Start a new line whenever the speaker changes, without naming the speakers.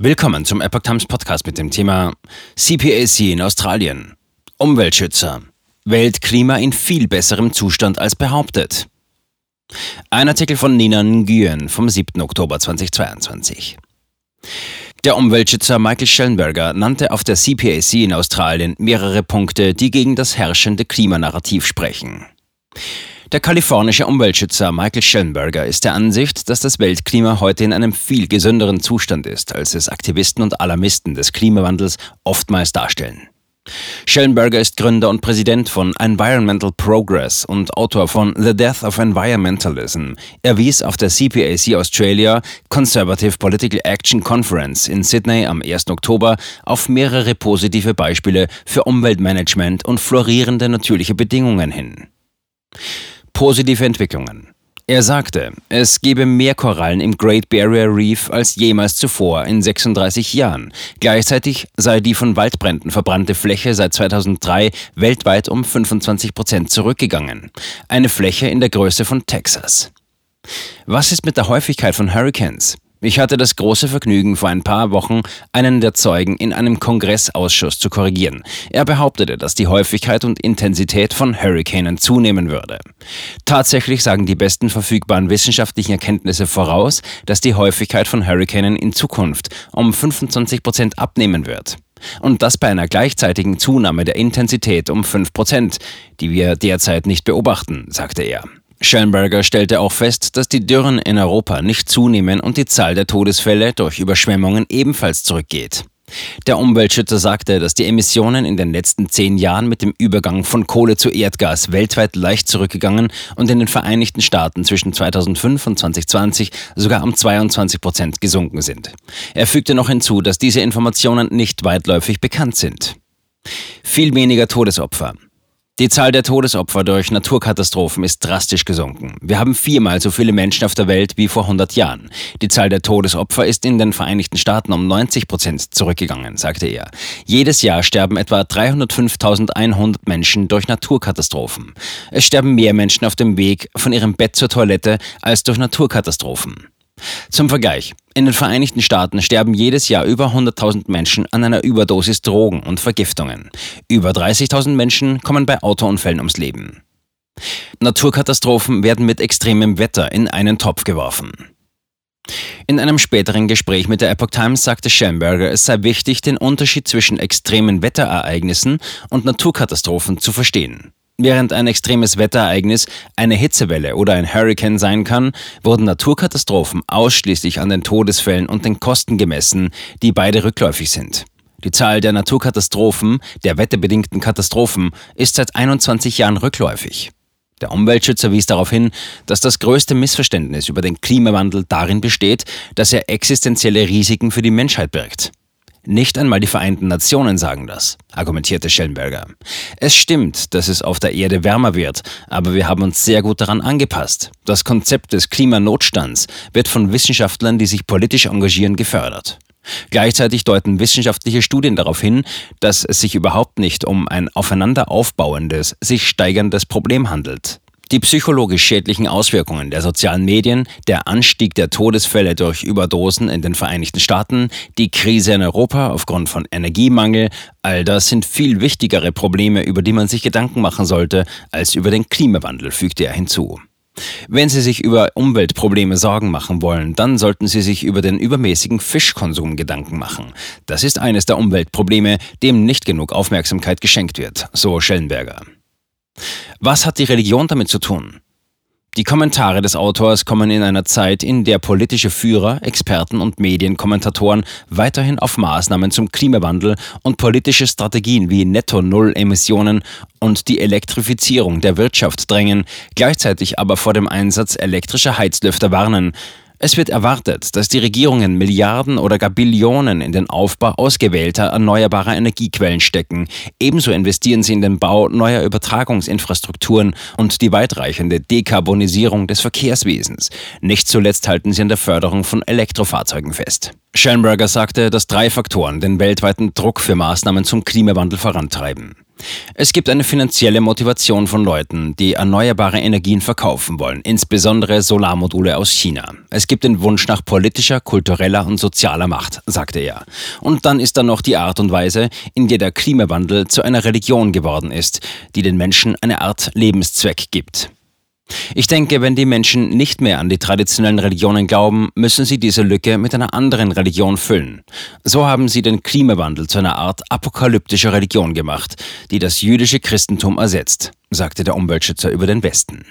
Willkommen zum Epoch Times Podcast mit dem Thema CPAC in Australien. Umweltschützer. Weltklima in viel besserem Zustand als behauptet. Ein Artikel von Nina Nguyen vom 7. Oktober 2022. Der Umweltschützer Michael Schellenberger nannte auf der CPAC in Australien mehrere Punkte, die gegen das herrschende Klimanarrativ sprechen. Der kalifornische Umweltschützer Michael Schellenberger ist der Ansicht, dass das Weltklima heute in einem viel gesünderen Zustand ist, als es Aktivisten und Alarmisten des Klimawandels oftmals darstellen. Schellenberger ist Gründer und Präsident von Environmental Progress und Autor von The Death of Environmentalism. Er wies auf der CPAC Australia Conservative Political Action Conference in Sydney am 1. Oktober auf mehrere positive Beispiele für Umweltmanagement und florierende natürliche Bedingungen hin positive Entwicklungen. Er sagte, es gebe mehr Korallen im Great Barrier Reef als jemals zuvor in 36 Jahren. Gleichzeitig sei die von Waldbränden verbrannte Fläche seit 2003 weltweit um 25 Prozent zurückgegangen. Eine Fläche in der Größe von Texas. Was ist mit der Häufigkeit von Hurricanes? Ich hatte das große Vergnügen, vor ein paar Wochen einen der Zeugen in einem Kongressausschuss zu korrigieren. Er behauptete, dass die Häufigkeit und Intensität von Hurrikanen zunehmen würde. Tatsächlich sagen die besten verfügbaren wissenschaftlichen Erkenntnisse voraus, dass die Häufigkeit von Hurrikanen in Zukunft um 25 Prozent abnehmen wird. Und das bei einer gleichzeitigen Zunahme der Intensität um 5 Prozent, die wir derzeit nicht beobachten, sagte er. Schellenberger stellte auch fest, dass die Dürren in Europa nicht zunehmen und die Zahl der Todesfälle durch Überschwemmungen ebenfalls zurückgeht. Der Umweltschützer sagte, dass die Emissionen in den letzten zehn Jahren mit dem Übergang von Kohle zu Erdgas weltweit leicht zurückgegangen und in den Vereinigten Staaten zwischen 2005 und 2020 sogar um 22 Prozent gesunken sind. Er fügte noch hinzu, dass diese Informationen nicht weitläufig bekannt sind. Viel weniger Todesopfer. Die Zahl der Todesopfer durch Naturkatastrophen ist drastisch gesunken. Wir haben viermal so viele Menschen auf der Welt wie vor 100 Jahren. Die Zahl der Todesopfer ist in den Vereinigten Staaten um 90 Prozent zurückgegangen, sagte er. Jedes Jahr sterben etwa 305.100 Menschen durch Naturkatastrophen. Es sterben mehr Menschen auf dem Weg von ihrem Bett zur Toilette als durch Naturkatastrophen. Zum Vergleich. In den Vereinigten Staaten sterben jedes Jahr über 100.000 Menschen an einer Überdosis Drogen und Vergiftungen. Über 30.000 Menschen kommen bei Autounfällen ums Leben. Naturkatastrophen werden mit extremem Wetter in einen Topf geworfen. In einem späteren Gespräch mit der Epoch Times sagte Schamberger, es sei wichtig, den Unterschied zwischen extremen Wetterereignissen und Naturkatastrophen zu verstehen. Während ein extremes Wetterereignis eine Hitzewelle oder ein Hurricane sein kann, wurden Naturkatastrophen ausschließlich an den Todesfällen und den Kosten gemessen, die beide rückläufig sind. Die Zahl der Naturkatastrophen, der wetterbedingten Katastrophen, ist seit 21 Jahren rückläufig. Der Umweltschützer wies darauf hin, dass das größte Missverständnis über den Klimawandel darin besteht, dass er existenzielle Risiken für die Menschheit birgt. Nicht einmal die Vereinten Nationen sagen das, argumentierte Schellenberger. Es stimmt, dass es auf der Erde wärmer wird, aber wir haben uns sehr gut daran angepasst. Das Konzept des Klimanotstands wird von Wissenschaftlern, die sich politisch engagieren, gefördert. Gleichzeitig deuten wissenschaftliche Studien darauf hin, dass es sich überhaupt nicht um ein aufeinander aufbauendes, sich steigerndes Problem handelt. Die psychologisch schädlichen Auswirkungen der sozialen Medien, der Anstieg der Todesfälle durch Überdosen in den Vereinigten Staaten, die Krise in Europa aufgrund von Energiemangel, all das sind viel wichtigere Probleme, über die man sich Gedanken machen sollte, als über den Klimawandel, fügte er hinzu. Wenn Sie sich über Umweltprobleme Sorgen machen wollen, dann sollten Sie sich über den übermäßigen Fischkonsum Gedanken machen. Das ist eines der Umweltprobleme, dem nicht genug Aufmerksamkeit geschenkt wird, so Schellenberger. Was hat die Religion damit zu tun? Die Kommentare des Autors kommen in einer Zeit, in der politische Führer, Experten und Medienkommentatoren weiterhin auf Maßnahmen zum Klimawandel und politische Strategien wie Netto-Null-Emissionen und die Elektrifizierung der Wirtschaft drängen, gleichzeitig aber vor dem Einsatz elektrischer Heizlüfter warnen. Es wird erwartet, dass die Regierungen Milliarden oder gar Billionen in den Aufbau ausgewählter erneuerbarer Energiequellen stecken. Ebenso investieren sie in den Bau neuer Übertragungsinfrastrukturen und die weitreichende Dekarbonisierung des Verkehrswesens. Nicht zuletzt halten sie an der Förderung von Elektrofahrzeugen fest. Schellenberger sagte, dass drei Faktoren den weltweiten Druck für Maßnahmen zum Klimawandel vorantreiben. Es gibt eine finanzielle Motivation von Leuten, die erneuerbare Energien verkaufen wollen, insbesondere Solarmodule aus China. Es gibt den Wunsch nach politischer, kultureller und sozialer Macht, sagte er. Und dann ist da noch die Art und Weise, in der der Klimawandel zu einer Religion geworden ist, die den Menschen eine Art Lebenszweck gibt. Ich denke, wenn die Menschen nicht mehr an die traditionellen Religionen glauben, müssen sie diese Lücke mit einer anderen Religion füllen. So haben sie den Klimawandel zu einer Art apokalyptischer Religion gemacht, die das jüdische Christentum ersetzt, sagte der Umweltschützer über den Westen.